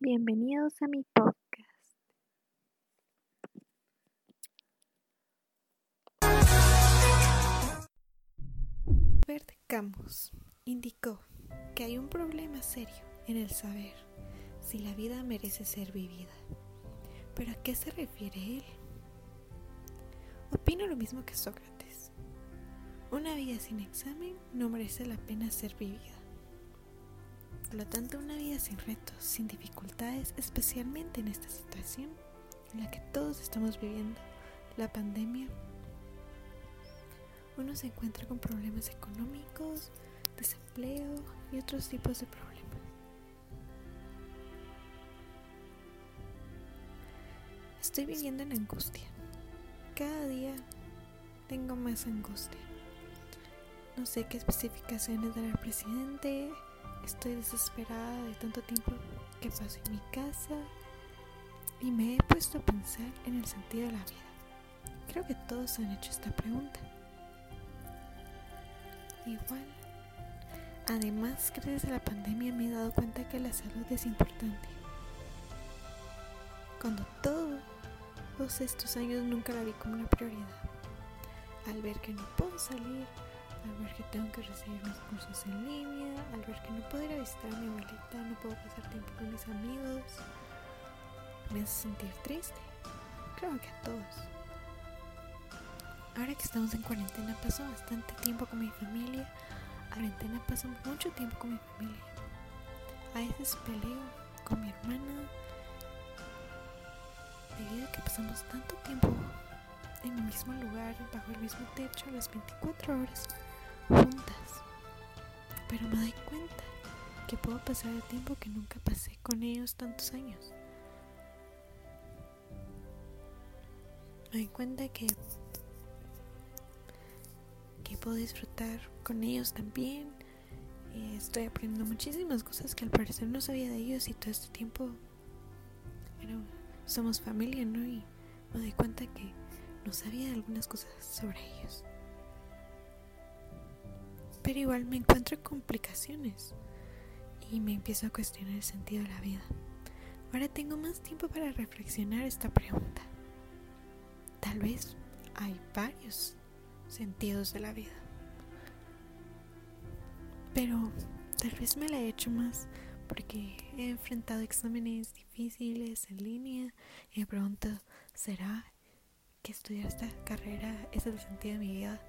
Bienvenidos a mi podcast. Albert Camus indicó que hay un problema serio en el saber si la vida merece ser vivida. ¿Pero a qué se refiere él? Opino lo mismo que Sócrates. Una vida sin examen no merece la pena ser vivida. Por lo tanto, una vida sin retos, sin dificultades, especialmente en esta situación en la que todos estamos viviendo, la pandemia, uno se encuentra con problemas económicos, desempleo y otros tipos de problemas. Estoy viviendo en angustia. Cada día tengo más angustia. No sé qué especificaciones dará el presidente. Estoy desesperada de tanto tiempo que paso en mi casa. Y me he puesto a pensar en el sentido de la vida. Creo que todos han hecho esta pregunta. Igual. Además, gracias a la pandemia me he dado cuenta que la salud es importante. Cuando todos estos años nunca la vi como una prioridad. Al ver que no puedo salir, al ver que tengo que recibir mis cursos en línea, al ver que no puedo ir a visitar a mi abuelita, no puedo pasar tiempo con mis amigos, me hace sentir triste. Creo que a todos. Ahora que estamos en cuarentena paso bastante tiempo con mi familia. A cuarentena paso mucho tiempo con mi familia. A veces peleo con mi hermana debido a que pasamos tanto tiempo en el mismo lugar, bajo el mismo techo, las 24 horas juntas. Pero me doy cuenta que puedo pasar el tiempo que nunca pasé con ellos tantos años. Me doy cuenta que que puedo disfrutar con ellos también. Estoy aprendiendo muchísimas cosas que al parecer no sabía de ellos y todo este tiempo somos familia, ¿no? Y me doy cuenta que no sabía algunas cosas sobre ellos. Pero igual me encuentro complicaciones y me empiezo a cuestionar el sentido de la vida. Ahora tengo más tiempo para reflexionar esta pregunta. Tal vez hay varios sentidos de la vida. Pero tal vez me la he hecho más porque he enfrentado exámenes difíciles en línea y me pregunto, ¿será que estudiar esta carrera es el sentido de mi vida?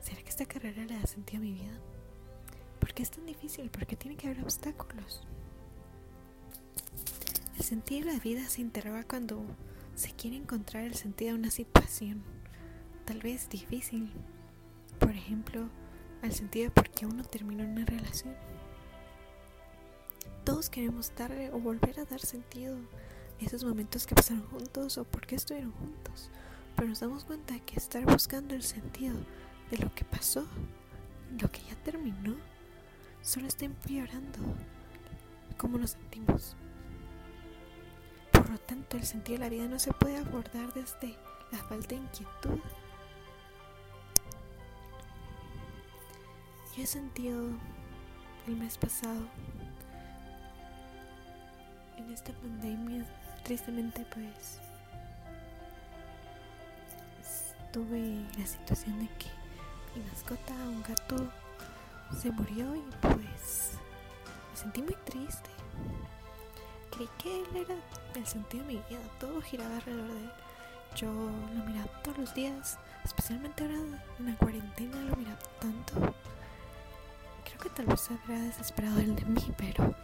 ¿Será que esta carrera le da sentido a mi vida? ¿Por qué es tan difícil? Porque tiene que haber obstáculos. El sentido de la vida se interroga cuando se quiere encontrar el sentido de una situación tal vez difícil. Por ejemplo, al sentido de por qué uno terminó una relación. Todos queremos darle o volver a dar sentido a esos momentos que pasaron juntos o por qué estuvieron juntos. Pero nos damos cuenta que estar buscando el sentido de lo que pasó, lo que ya terminó, solo está empeorando cómo nos sentimos. Por lo tanto, el sentido de la vida no se puede abordar desde la falta de inquietud Yo he sentido el mes pasado en esta pandemia, tristemente pues tuve la situación de que mi mascota, un gato, se murió y pues me sentí muy triste. Creí que él era el sentido de mi vida, todo giraba alrededor de él. Yo lo miraba todos los días, especialmente ahora en la cuarentena lo miraba tanto que tal vez habrá desesperado el de mí, pero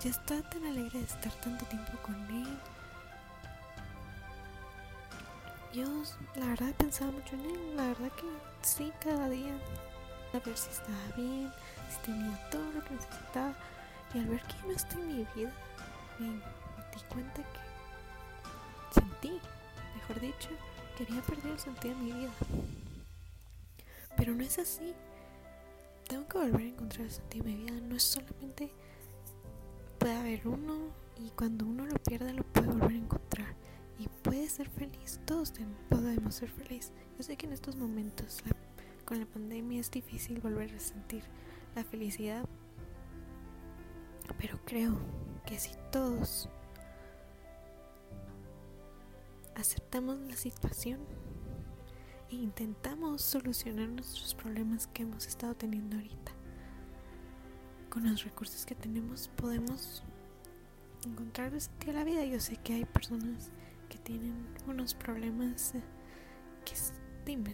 ya está tan alegre de estar tanto tiempo con él. Yo, la verdad, pensaba mucho en él. La verdad que sí, cada día. A ver si estaba bien, si tenía todo lo que necesitaba. Y al ver que no está en mi vida, me di cuenta que sentí, mejor dicho, que había perdido el sentido de mi vida. Pero no es así tengo que volver a encontrar el sentido de mi vida. No es solamente puede haber uno y cuando uno lo pierde lo puede volver a encontrar ser feliz. Todos podemos ser felices. Yo sé que en estos momentos con la pandemia es difícil volver a sentir la felicidad, pero creo que si todos aceptamos la situación e intentamos solucionar nuestros problemas que hemos estado teniendo ahorita, con los recursos que tenemos podemos encontrar sentido a la vida. Yo sé que hay personas que tienen unos problemas eh, que es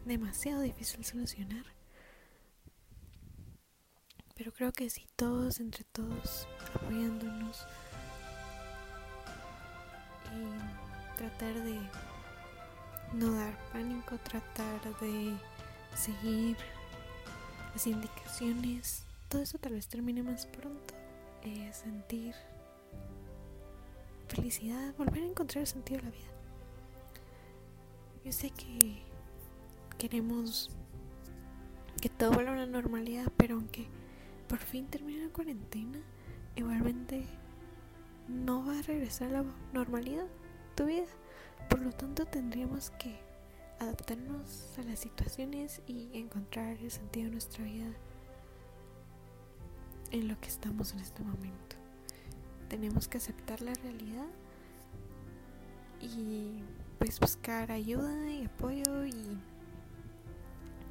demasiado difícil solucionar. Pero creo que si todos, entre todos, apoyándonos y tratar de no dar pánico, tratar de seguir las indicaciones, todo eso tal vez termine más pronto. Eh, sentir felicidad, volver a encontrar el sentido de la vida. Yo sé que queremos que todo vuelva a la normalidad, pero aunque por fin termine la cuarentena, igualmente no va a regresar a la normalidad tu vida. Por lo tanto, tendríamos que adaptarnos a las situaciones y encontrar el sentido de nuestra vida en lo que estamos en este momento. Tenemos que aceptar la realidad y pues buscar ayuda y apoyo y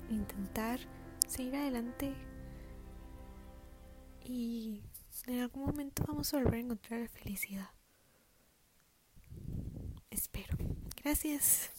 intentar seguir adelante y en algún momento vamos a volver a encontrar la felicidad. Espero. Gracias.